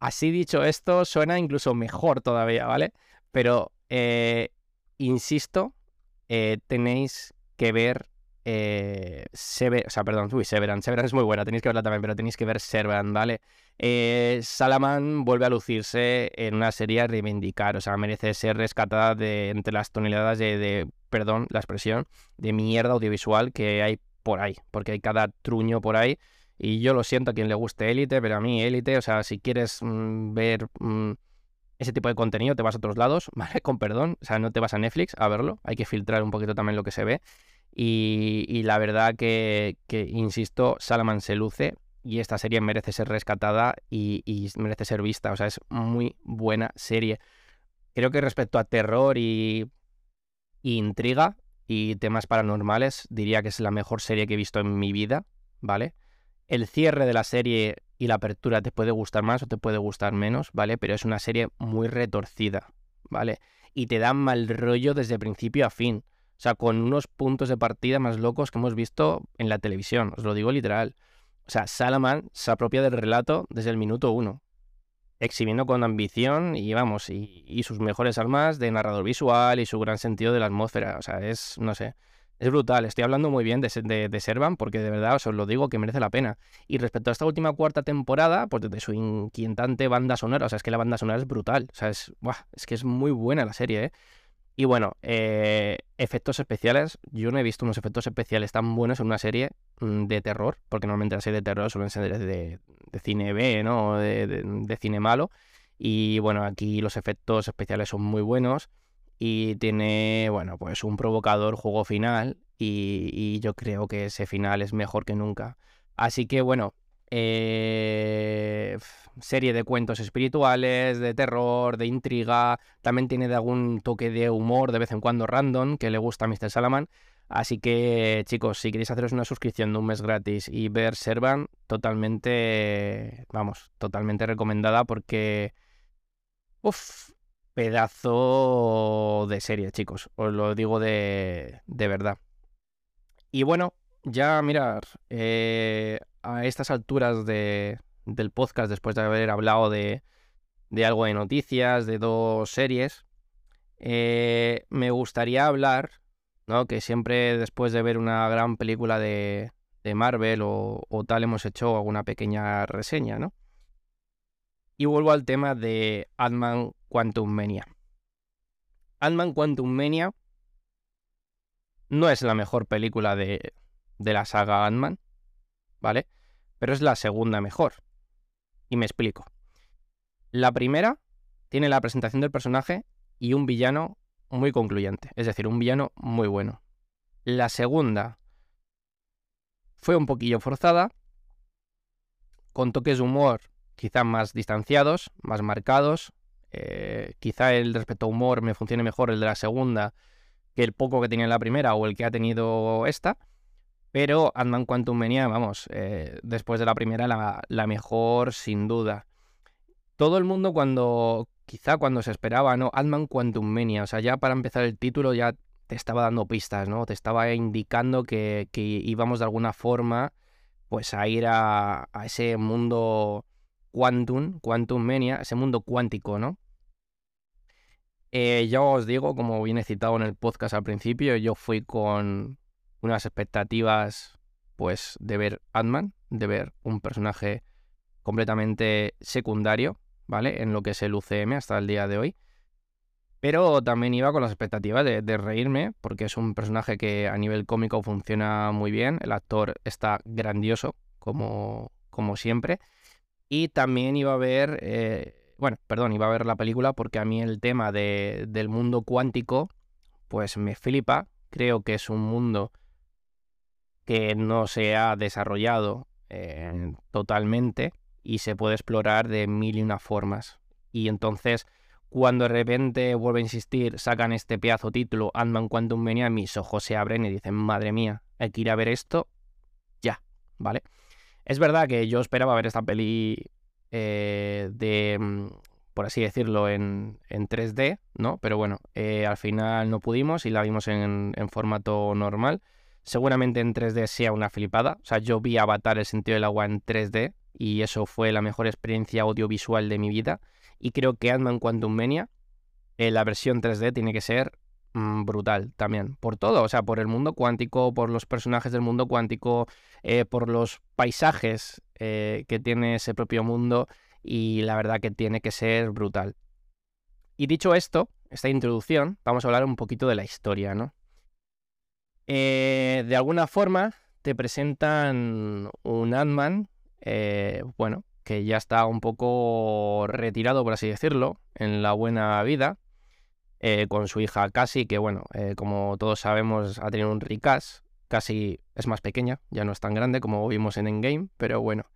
así dicho esto, suena incluso mejor todavía, ¿vale? Pero, eh, insisto, eh, tenéis que ver eh, o sea, perdón, uy, Severan. Severan es muy buena, tenéis que verla también, pero tenéis que ver Severan, ¿vale? Eh, Salaman vuelve a lucirse en una serie a reivindicar, o sea, merece ser rescatada de entre las toneladas de, perdón, la expresión, de mierda audiovisual que hay por ahí, porque hay cada truño por ahí. Y yo lo siento a quien le guste Élite, pero a mí Élite, o sea, si quieres mmm, ver mmm, ese tipo de contenido, te vas a otros lados, ¿vale? Con perdón, o sea, no te vas a Netflix a verlo, hay que filtrar un poquito también lo que se ve. Y, la verdad que, insisto, Salaman se luce y esta serie merece ser rescatada y, y, merece ser vista. O sea, es muy buena serie. Creo que respecto a terror y, y, intriga y temas paranormales, diría que es la mejor serie que he visto en mi vida, ¿vale? El cierre de la serie y la apertura te puede gustar más o te puede gustar menos, ¿vale? Pero es una serie muy retorcida, ¿vale? Y te da mal rollo desde principio a fin. O sea, con unos puntos de partida más locos que hemos visto en la televisión, os lo digo literal. O sea, Salaman se apropia del relato desde el minuto uno, exhibiendo con ambición y vamos, y, y, sus mejores armas de narrador visual y su gran sentido de la atmósfera. O sea, es, no sé, es brutal. Estoy hablando muy bien de, de, de Servan porque de verdad os lo digo que merece la pena. Y respecto a esta última cuarta temporada, pues de su inquietante banda sonora, o sea, es que la banda sonora es brutal. O sea, es, buah, es que es muy buena la serie, ¿eh? Y bueno, eh, efectos especiales. Yo no he visto unos efectos especiales tan buenos en una serie mm, de terror, porque normalmente las series de terror suelen ser de, de cine B, ¿no? De, cine malo. Y bueno, aquí los efectos especiales son muy buenos. Y tiene, bueno, pues un provocador juego final. Y, yo creo que ese final es mejor que nunca. Así que bueno, eh, serie de cuentos espirituales, de terror, de intriga, también tiene de algún toque de humor de vez en cuando random que le gusta a Mr. Salaman. Así que chicos, si queréis haceros una suscripción de un mes gratis y ver Servan, totalmente, vamos, totalmente recomendada porque, uff, pedazo de serie, chicos, os lo digo de, de verdad. Y bueno, ya mirar, eh, a estas alturas de, del podcast, después de haber hablado de, de algo de noticias, de dos series, eh, me gustaría hablar, ¿no? Que siempre después de ver una gran película de, de Marvel o, o, tal hemos hecho alguna pequeña reseña, ¿no? Y vuelvo al tema de Ant-Man Quantum Mania. Ant-Man Quantum Mania no es la mejor película de, de la saga Ant-Man, ¿vale? Pero es la segunda mejor. Y me explico. La primera tiene la presentación del personaje y un villano muy concluyente, es decir, un villano muy bueno. La segunda fue un poquillo forzada, con toques de humor quizá más distanciados, más marcados. Eh, quizá el respecto a humor me funcione mejor el de la segunda que el poco que tenía en la primera o el que ha tenido esta. Pero Ant-Man Quantum Mania, vamos, eh, después de la primera, la, la, mejor sin duda. Todo el mundo cuando, quizá cuando se esperaba, ¿no? Ant-Man Quantum Mania, o sea, ya para empezar el título ya te estaba dando pistas, ¿no? Te estaba indicando que, íbamos de alguna forma, pues a ir a ese mundo quantum, Quantum Mania, ese mundo cuántico, ¿no? Eh, ya os digo, como bien citado en el podcast al principio, yo fui con, unas expectativas pues de ver Ant-Man, de ver un personaje completamente secundario, ¿vale? En lo que es el UCM hasta el día de hoy. Pero también iba con las expectativas de, de, reírme, porque es un personaje que a nivel cómico funciona muy bien. El actor está grandioso, como, como siempre. Y también iba a ver, eh, bueno, perdón, iba a ver la película porque a mí el tema de, del mundo cuántico, pues me flipa. Creo que es un mundo que no se ha desarrollado eh, totalmente y se puede explorar de mil y una formas. Y entonces, cuando de repente, vuelvo a insistir, sacan este pedazo título, Ant-Man Quantum Mania, mis ojos se abren y dicen, madre mía, hay que ir a ver esto ya, ¿vale? Es verdad que yo esperaba ver esta peli eh, de, mm, por así decirlo, en, en 3D, ¿no? Pero bueno, eh, al final no pudimos y la vimos en, en formato normal. Seguramente en 3D sea una flipada. O sea, yo vi Avatar el sentido del agua en 3D y eso fue la mejor experiencia audiovisual de mi vida. Y creo que Ant-Man Quantum Mania, eh, la versión 3D, tiene que ser mm, brutal también. Por todo, o sea, por el mundo cuántico, por los personajes del mundo cuántico, eh, por los paisajes eh, que tiene ese propio mundo. Y la verdad que tiene que ser brutal. Y dicho esto, esta introducción, vamos a hablar un poquito de la historia, ¿no? de alguna forma, te presentan un Ant-Man, bueno, que ya está un poco retirado, por así decirlo, en la buena vida, eh, con su hija Cassie, que bueno, eh, como todos sabemos, ha tenido un ricas. Cassie es más pequeña, ya no es tan grande como vimos en Endgame, pero bueno.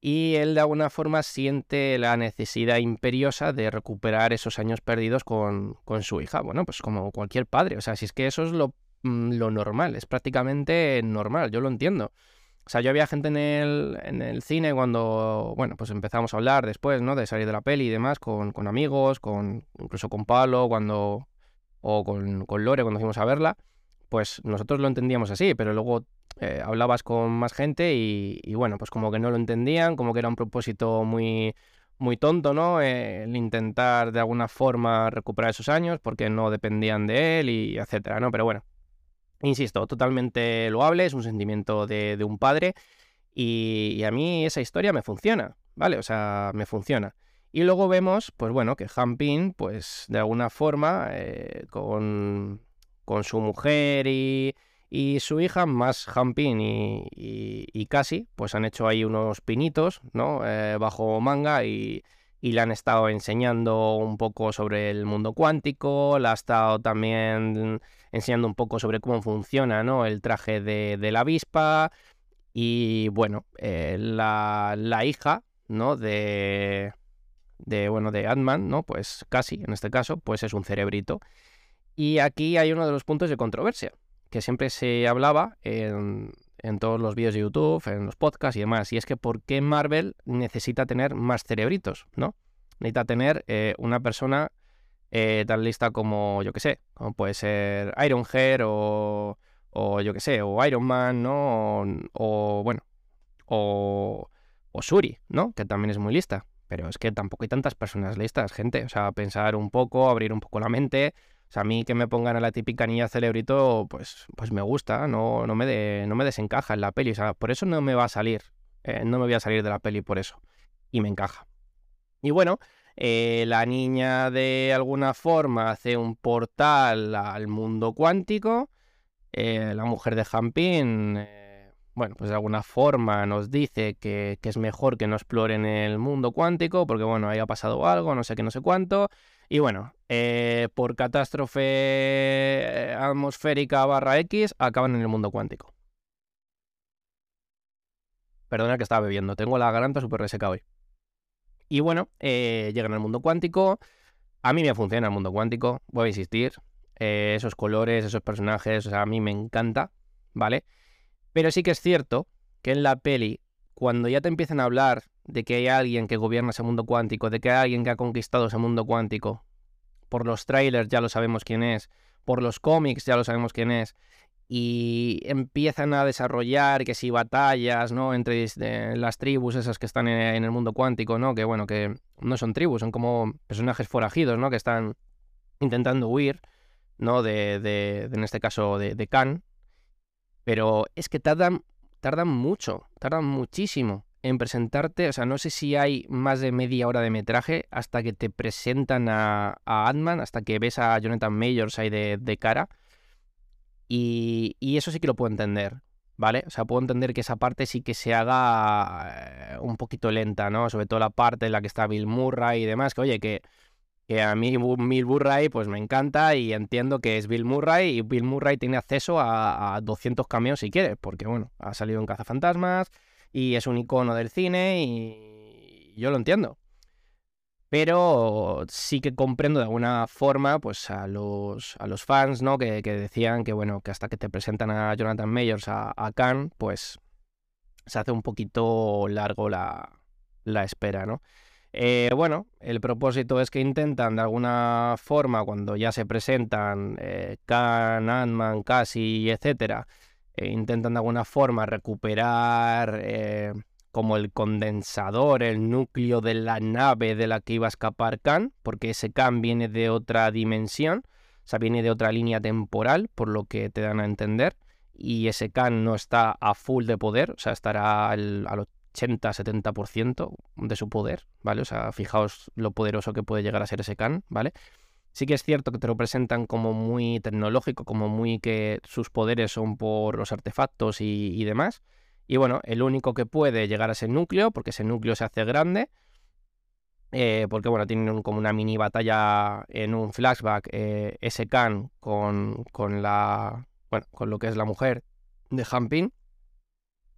Y él de alguna forma siente la necesidad imperiosa de recuperar esos años perdidos con, con su hija. Bueno, pues como cualquier padre. O sea, si es que eso es lo, mm, lo normal, es prácticamente normal, yo lo entiendo. O sea, yo había gente en el, en el cine cuando, bueno, pues empezamos a hablar después, ¿no? De salir de la peli y demás, con, con amigos, con incluso con Pablo, cuando, o con, con, Lore cuando fuimos a verla, pues nosotros lo entendíamos así, pero luego eh, hablabas con más gente y, bueno, pues como que no lo entendían, como que era un propósito muy, muy tonto, ¿no? Eh, el intentar de alguna forma recuperar esos años porque no dependían de él y etcétera, ¿no? Pero bueno, Insisto, totalmente loable, es un sentimiento de, un padre y, a mí esa historia me funciona, ¿vale? O sea, me funciona. Y luego vemos, pues bueno, que Hampin, pues de alguna forma, eh, con, su mujer y, y, su hija, más Hampin y, y, Casi, pues han hecho ahí unos pinitos, ¿no? Eh, bajo manga y, y le han estado enseñando un poco sobre el mundo cuántico, le ha estado también enseñando un poco sobre cómo funciona ¿no? el traje de, la avispa y bueno, eh, la, hija ¿no? de, de, bueno, de Ant-Man, ¿no? pues casi en este caso, pues es un cerebrito. Y aquí hay uno de los puntos de controversia, que siempre se hablaba en, en todos los vídeos de YouTube, en los podcasts y demás. Y es que ¿por qué Marvel necesita tener más cerebritos? ¿No? Necesita tener eh, una persona eh, tan lista como, yo que sé, como puede ser Ironhead o, o yo que sé, o Iron Man, ¿no? O, bueno, o, o Suri, ¿no? Que también es muy lista. Pero es que tampoco hay tantas personas listas, gente. O sea, pensar un poco, abrir un poco la mente. O sea, a mí que me pongan a la típica niña cerebrito, pues, pues me gusta, no, no, me no me desencaja en la peli. O sea, por eso no me va a salir. Eh, no me voy a salir de la peli por eso. Y me encaja. Y bueno, eh, la niña de alguna forma hace un portal al mundo cuántico. Eh, la mujer de Jampin, bueno, pues de alguna forma nos dice que, que, es mejor que no exploren el mundo cuántico porque, bueno, ahí ha pasado algo, no sé qué, no sé cuánto. Y bueno, eh, por catástrofe eh, atmosférica barra X, acaban en el mundo cuántico. Perdona que estaba bebiendo, tengo la garganta súper reseca hoy. Y bueno, eh, llegan al mundo cuántico. A mí me funciona el mundo cuántico, voy a insistir. esos colores, esos personajes, o sea, a mí me encanta, ¿vale? Pero sí que es cierto que en la peli, cuando ya te empiezan a hablar de que hay alguien que gobierna ese mundo cuántico, de que hay alguien que ha conquistado ese mundo cuántico. Por los trailers ya lo sabemos quién es, por los cómics ya lo sabemos quién es, y empiezan a desarrollar que si batallas, ¿no? Entre las tribus esas que están en, el mundo cuántico, ¿no? Que bueno, que no son tribus, son como personajes forajidos, ¿no? Que están intentando huir, ¿no? De, de, en este caso, de, de Khan. Pero es que tardan, tardan mucho, tardan muchísimo en presentarte, o sea, no sé si hay más de media hora de metraje hasta que te presentan a, a Ant-Man, hasta que ves a Jonathan Majors ahí de, cara. Y, eso sí que lo puedo entender, ¿vale? O sea, puedo entender que esa parte sí que se haga eh, un poquito lenta, ¿no? Sobre todo la parte en la que está Bill Murray y demás, que oye, que, que a mí Bill Murray pues me encanta y entiendo que es Bill Murray y Bill Murray tiene acceso a, a 200 cameos si quiere, porque bueno, ha salido en Cazafantasmas, y es un icono del cine y yo lo entiendo. Pero sí que comprendo de alguna forma pues a los, a los fans, ¿no? Que, decían que bueno, que hasta que te presentan a Jonathan Mayors a, Khan, pues se hace un poquito largo la, la espera, ¿no? Eh, bueno, el propósito es que intentan de alguna forma, cuando ya se presentan eh, Khan, Ant-Man, Cassie, etcétera, eh, intentan de alguna forma recuperar eh, como el condensador, el núcleo de la nave de la que iba a escapar Khan, porque ese Khan viene de otra dimensión, o sea, viene de otra línea temporal, por lo que te dan a entender, y ese Khan no está a full de poder, o sea, estará al, al 80-70% de su poder, ¿vale? O sea, fijaos lo poderoso que puede llegar a ser ese Khan, ¿vale? Sí que es cierto que te lo presentan como muy tecnológico, como muy que sus poderes son por los artefactos y, demás. Y bueno, el único que puede llegar a ese núcleo, porque ese núcleo se hace grande, eh, porque bueno, tienen como una mini batalla en un flashback, eh, ese Khan con, con la, bueno, con lo que es la mujer de Hampin.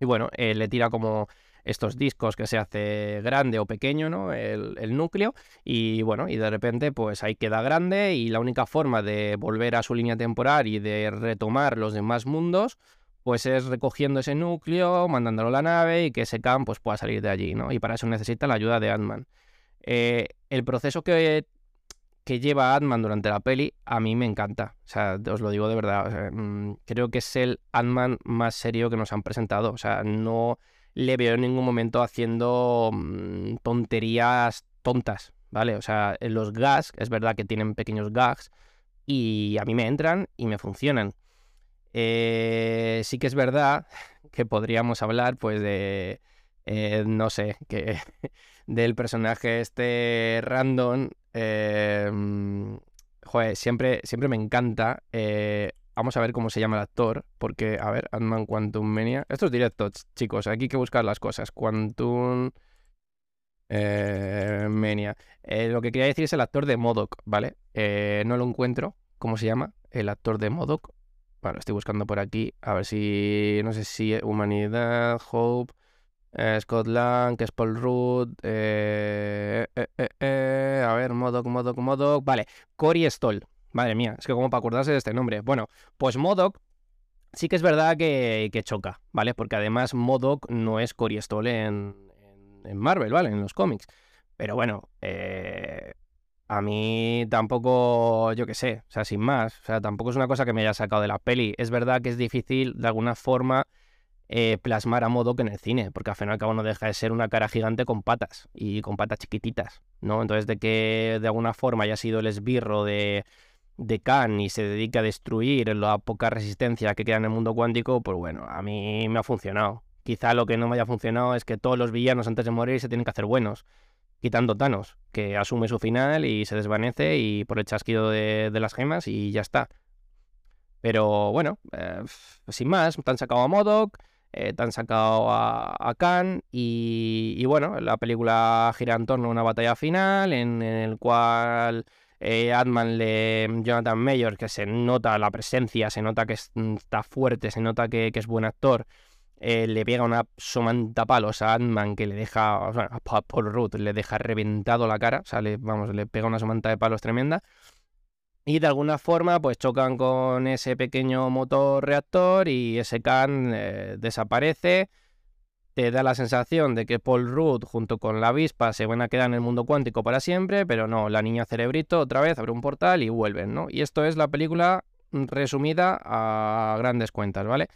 Y bueno, eh, le tira como estos discos que se hace grande o pequeño, ¿no? El, núcleo. Y bueno, y de repente, pues ahí queda grande. Y la única forma de volver a su línea temporal y de retomar los demás mundos, pues es recogiendo ese núcleo, mandándolo a la nave y que ese camp pues, pueda salir de allí, ¿no? Y para eso necesita la ayuda de Ant-Man. Eh, el proceso que, que lleva Ant-Man durante la peli a mí me encanta. O sea, os lo digo de verdad. Mm, creo que es el Ant-Man más serio que nos han presentado. O sea, no le veo en ningún momento haciendo mm, tonterías tontas, ¿vale? O sea, los gags, es verdad que tienen pequeños gags y a mí me entran y me funcionan. Eh, sí que es verdad que podríamos hablar, pues, de, eh, no sé, que del personaje este random. Eh, mm, joder, siempre, siempre me encanta Vamos a ver cómo se llama el actor, porque, a ver, Ant-Man Quantum Mania. Estos directos, chicos, aquí hay que buscar las cosas. Quantum Mania. Lo que quería decir es el actor de Modoc, ¿vale? No lo encuentro. ¿Cómo se llama? El actor de Modoc. Bueno, estoy buscando por aquí. A ver si. No sé si. Humanidad, Hope. Scotland, que es Paul Rudd. a ver, Modoc, Modoc, Modoc. Vale, Cory Stoll. Madre mía, es que como para acordarse de este nombre. Bueno, pues Modoc sí que es verdad que, choca, ¿vale? Porque además Modoc no es Cory en, en, Marvel, ¿vale? En los cómics. Pero bueno, eh, a mí tampoco, yo qué sé, o sea, sin más, o sea, tampoco es una cosa que me haya sacado de la peli. Es verdad que es difícil de alguna forma eh, plasmar a Modoc en el cine, porque al fin y al cabo no deja de ser una cara gigante con patas y con patas chiquititas, ¿no? Entonces de que de alguna forma haya sido el esbirro de de Khan y se dedica a destruir la poca resistencia que queda en el mundo cuántico, pues bueno, a mí me ha funcionado. Quizá lo que no me haya funcionado es que todos los villanos antes de morir se tienen que hacer buenos, quitando Thanos, que asume su final y se desvanece y por el chasquido de, las gemas y ya está. Pero bueno, eh, sin más, te han sacado a Modok, eh, te han sacado a, Khan y, bueno, la película gira en torno a una batalla final en el cual eh, Adman, le, Jonathan Mayor, que se nota la presencia, se nota que mm, está fuerte, se nota que, es buen actor, eh, le pega una somanta palos a Adman que le deja, o sea, a Paul Rudd le deja reventado la cara, o sea, le, vamos, le pega una somanta de palos tremenda. Y de alguna forma, pues chocan con ese pequeño motor reactor y ese can eh, desaparece te da la sensación de que Paul Rudd junto con la avispa se van a quedar en el mundo cuántico para siempre, pero no, la niña cerebrito otra vez abre un portal y vuelven, ¿no? Y esto es la película resumida a grandes cuentas, ¿vale?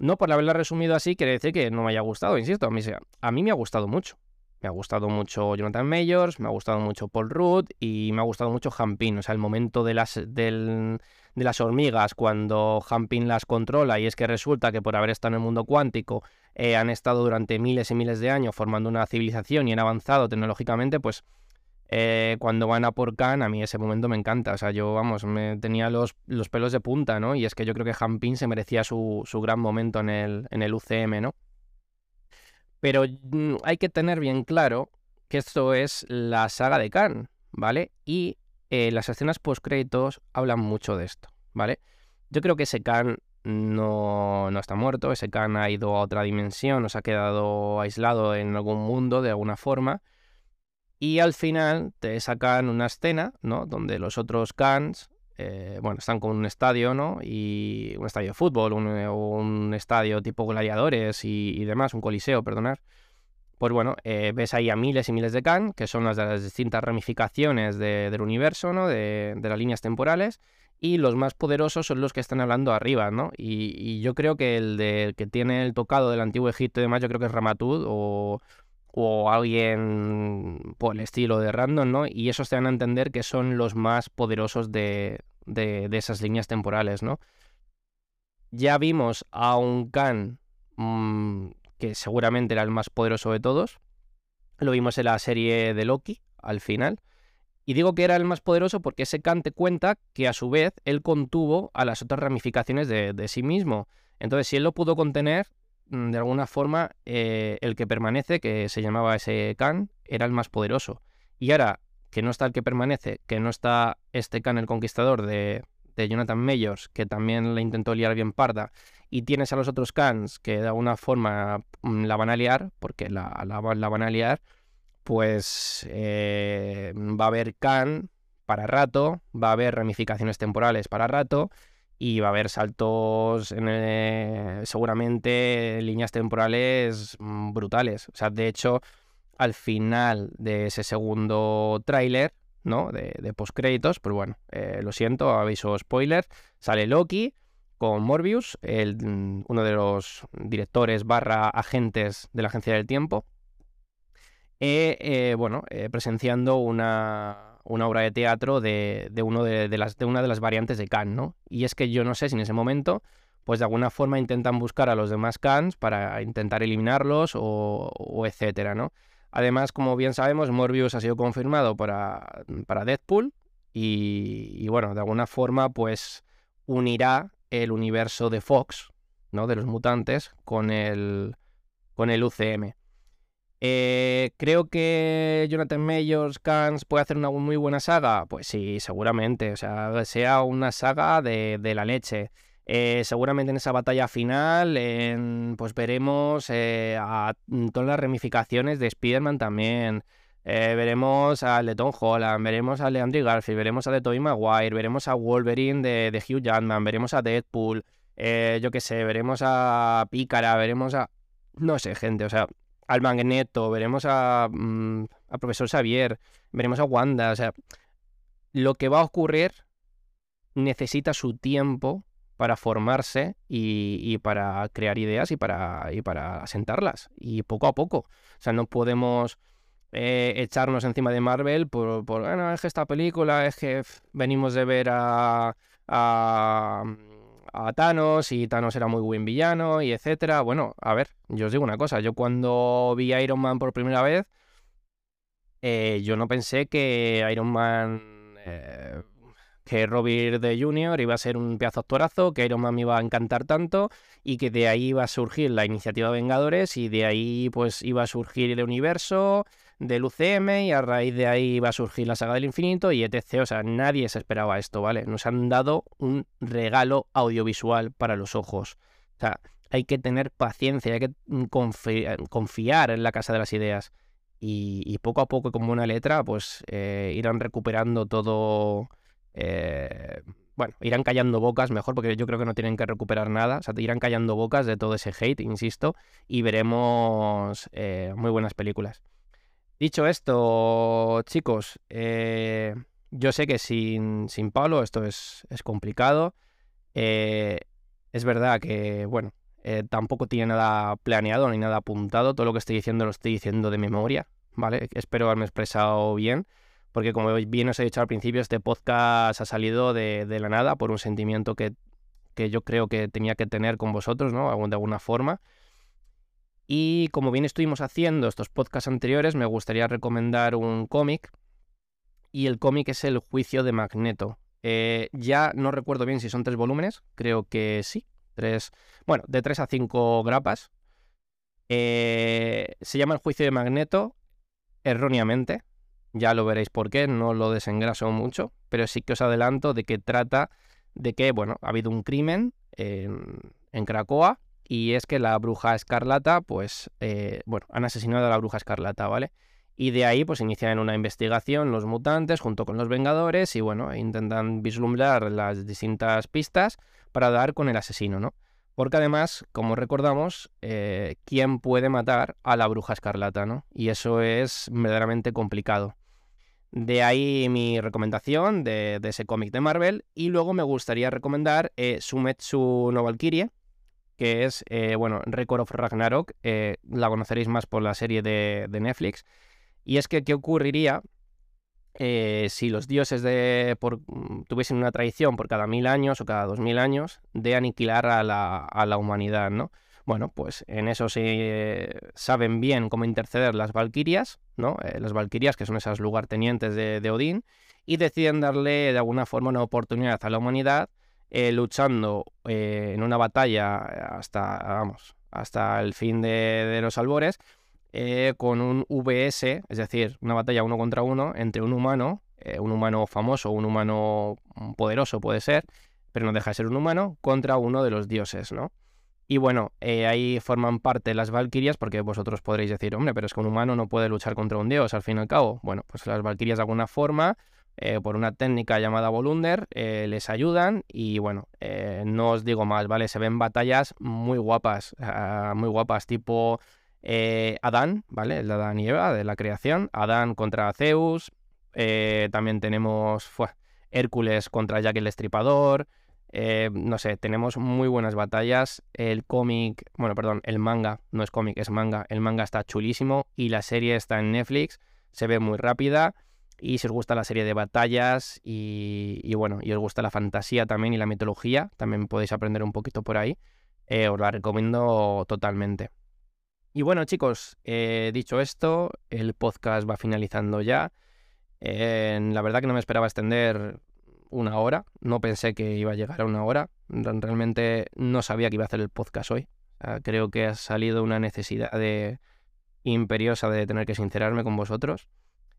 No por haberla resumido así quiere decir que no me haya gustado, insisto, a mí, a mí me ha gustado mucho. Me ha gustado mucho Jonathan Mayors, me ha gustado mucho Paul Rudd y me ha gustado mucho Hampin. O sea, el momento de las, de las hormigas cuando Hampin las controla y es que resulta que por haber estado en el mundo cuántico eh, han estado durante miles y miles de años formando una civilización y han avanzado tecnológicamente, pues eh, cuando van a por Khan, a mí ese momento me encanta. O sea, yo, vamos, me tenía los, los pelos de punta, ¿no? Y es que yo creo que Hampin se merecía su, su gran momento en el, en el UCM, ¿no? Pero mm, hay que tener bien claro que esto es la saga de Khan, ¿vale? Y eh, las escenas post-créditos hablan mucho de esto, ¿vale? Yo creo que ese Khan no, no está muerto, ese Khan ha ido a otra dimensión, o se ha quedado aislado en algún mundo de alguna forma. Y al final te sacan una escena, ¿no? Donde los otros Khans eh, bueno, están con un estadio, ¿no? Y un estadio de fútbol, un, un estadio tipo gladiadores y, demás, un coliseo, perdonar. Pues bueno, eh, ves ahí a miles y miles de Khan, que son las de las distintas ramificaciones del universo, ¿no? De, las líneas temporales. y los más poderosos son los que están hablando arriba, ¿no? Y, yo creo que el de, que tiene el tocado del antiguo Egipto y demás, yo creo que es Ramatud o, o alguien por el estilo de random, ¿no? Y esos te van a entender que son los más poderosos de, de, esas líneas temporales, ¿no? Ya vimos a un Khan mm, que seguramente era el más poderoso de todos. Lo vimos en la serie de Loki, al final. Y digo que era el más poderoso porque ese Khan te cuenta que a su vez él contuvo a las otras ramificaciones de, sí mismo. Entonces, si él lo pudo contener, de alguna forma, eh, el que permanece, que se llamaba ese Khan, era el más poderoso. Y ahora que no está el que permanece, que no está este Khan el Conquistador de, Jonathan Mayors, que también le intentó liar bien parda, y tienes a los otros Khans que de alguna forma mm, la van a liar, porque la, la van a liar, pues eh, va a haber Khan para rato, va a haber ramificaciones temporales para rato y va a haber saltos en eh, seguramente líneas temporales mm, brutales. O sea, de hecho, al final de ese segundo tráiler, ¿no? De, de postcréditos, pues bueno, eh, lo siento, aviso spoiler, sale Loki con Morbius, el, mm, uno de los directores barra agentes de la Agencia del Tiempo, eh, eh, bueno, eh, presenciando una, obra de teatro de, uno de, las, de una de las variantes de Khan, ¿no? Y es que yo no sé si en ese momento, pues de alguna forma intentan buscar a los demás Khans para intentar eliminarlos o, etcétera, ¿no? Además, como bien sabemos, Morbius ha sido confirmado para, para Deadpool y, bueno, de alguna forma, pues unirá el universo de Fox, ¿no? De los mutantes con el, con el UCM. Eh, creo que Jonathan Mayors, Kans puede hacer una muy buena saga. Pues sí, seguramente. O sea, sea una saga de, la leche. Eh, seguramente en esa batalla final, pues veremos eh, a todas las ramificaciones de Spider-Man también. veremos a de Tom Holland, veremos a Leandro Garfield, veremos a de Tobey Maguire, veremos a Wolverine de, de Hugh Jackman, veremos a Deadpool, yo qué sé, veremos a Pícara, veremos a... No sé, gente, o sea, al Magneto, veremos a, mm, a Profesor Xavier, veremos a Wanda. O sea, lo que va a ocurrir necesita su tiempo para formarse y, para crear ideas y para, y para asentarlas. Y poco a poco. O sea, no podemos eh, echarnos encima de Marvel por, por, bueno, es que esta película, es que venimos de ver a a Thanos y Thanos era muy buen villano y etcétera. Bueno, a ver, yo os digo una cosa, yo cuando vi a Iron Man por primera vez, eh, yo no pensé que Iron Man, eh, que Robert de Jr. iba a ser un pedazo actorazo, que Iron Man me iba a encantar tanto y que de ahí iba a surgir la iniciativa Vengadores y de ahí pues iba a surgir el universo del UCM y a raíz de ahí va a surgir la saga del infinito y etc. O sea, nadie se esperaba esto, ¿vale? Nos han dado un regalo audiovisual para los ojos. O sea, hay que tener paciencia, hay que confiar en la casa de las ideas. Y, poco a poco, como una letra, pues eh, irán recuperando todo. Eh, bueno, irán callando bocas mejor, porque yo creo que no tienen que recuperar nada. O sea, irán callando bocas de todo ese hate, insisto, y veremos eh, muy buenas películas. Dicho esto, chicos, eh, yo sé que sin, sin Pablo esto es, es complicado. Eh, es verdad que, bueno, eh, tampoco tiene nada planeado ni nada apuntado. Todo lo que estoy diciendo lo estoy diciendo de memoria, ¿vale? Espero haberme expresado bien, porque como bien os he dicho al principio, este podcast ha salido de, de la nada por un sentimiento que, que yo creo que tenía que tener con vosotros, ¿no? De alguna forma. Y como bien estuvimos haciendo estos podcasts anteriores, me gustaría recomendar un cómic. Y el cómic es El juicio de Magneto. Eh, ya no recuerdo bien si son tres volúmenes, creo que sí. Tres, bueno, de tres a cinco grapas. Eh, se llama El juicio de Magneto, erróneamente. Ya lo veréis por qué, no lo desengraso mucho, pero sí que os adelanto de que trata de que, bueno, ha habido un crimen en, en Cracoa y es que la bruja escarlata, pues, eh, bueno, han asesinado a la bruja escarlata, ¿vale? Y de ahí, pues, inician una investigación los mutantes junto con los Vengadores y, bueno, intentan vislumbrar las distintas pistas para dar con el asesino, ¿no? Porque además, como recordamos, eh, ¿quién puede matar a la bruja escarlata, ¿no? Y eso es verdaderamente complicado. De ahí mi recomendación de, ese cómic de Marvel. Y luego me gustaría recomendar eh, Sumetsu no Valkyrie, que es, eh, bueno, Record of Ragnarok. Eh, la conoceréis más por la serie de, Netflix. Y es que, ¿qué ocurriría si los dioses de, mm, tuviesen una tradición por cada mil años o cada dos mil años de aniquilar a la, a la humanidad, ¿no? Bueno, pues en eso se saben bien cómo interceder las valquirias, ¿no? Eh, las valquirias, que son esas lugartenientes de, de, Odín, y deciden darle de alguna forma una oportunidad a la humanidad, eh, luchando eh, en una batalla hasta, vamos, hasta el fin de, los albores, con un VS, es decir, una batalla uno contra uno entre un humano, un humano famoso, un humano poderoso puede ser, pero no deja de ser un humano, contra uno de los dioses, ¿no? Y bueno, eh, ahí forman parte las Valquirias, porque vosotros podréis decir, hombre, pero es que un humano no puede luchar contra un dios al fin y al cabo. Bueno, pues las Valquirias de alguna forma, eh, por una técnica llamada Volunder, eh, les ayudan y bueno, no os digo más, ¿vale? Se ven batallas muy guapas, ah, muy guapas, tipo Adán, ¿vale? El de Adán y Eva, de la creación, Adán contra Zeus, también tenemos Hércules contra Jack el Estripador. Eh, no sé, tenemos muy buenas batallas. El cómic, bueno, perdón, el manga, no es cómic, es manga. El manga está chulísimo y la serie está en Netflix. Se ve muy rápida. Y si os gusta la serie de batallas y, bueno, y os gusta la fantasía también y la mitología, también podéis aprender un poquito por ahí. Eh, os la recomiendo totalmente. Y bueno, chicos, eh, dicho esto, el podcast va finalizando ya. la verdad que no me esperaba extender una hora. No pensé que iba a llegar a una hora. Realmente no sabía que iba a hacer el podcast hoy. creo que ha salido una necesidad de imperiosa de tener que sincerarme con vosotros.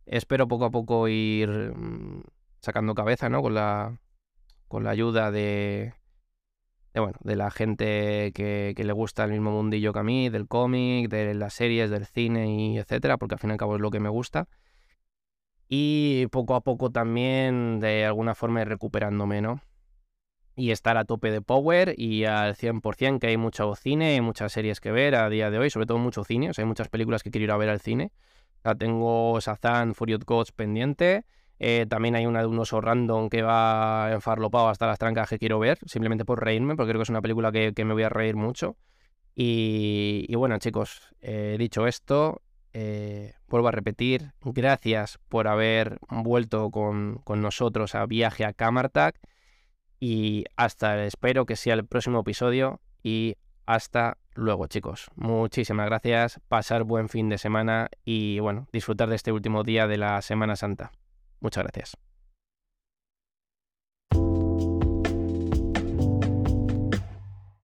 Espero poco a poco ir mm, sacando cabeza, ¿no? Con la, con la ayuda de, de, bueno, de la gente que, que, le gusta el mismo mundillo que a mí, del cómic, de las series, del cine y etcétera, porque al fin y al cabo es lo que me gusta y poco a poco también de alguna forma ir recuperándome, ¿no? Y estar a tope de power y al 100%, que hay mucho cine, muchas series que ver a día de hoy, sobre todo mucho cine, o sea, hay muchas películas que quiero ir a ver al cine. Tengo Sazan, Furious Gods pendiente, eh, también hay una de un oso random que va enfarlopado hasta las trancas que quiero ver, simplemente por reírme, porque creo que es una película que, me voy a reír mucho. Y, bueno, chicos, eh, dicho esto, eh, vuelvo a repetir, gracias por haber vuelto con, con nosotros a viaje a Camartag y hasta espero que sea el próximo episodio y hasta luego chicos. Muchísimas gracias, pasar buen fin de semana y bueno, disfrutar de este último día de la Semana Santa. Muchas gracias.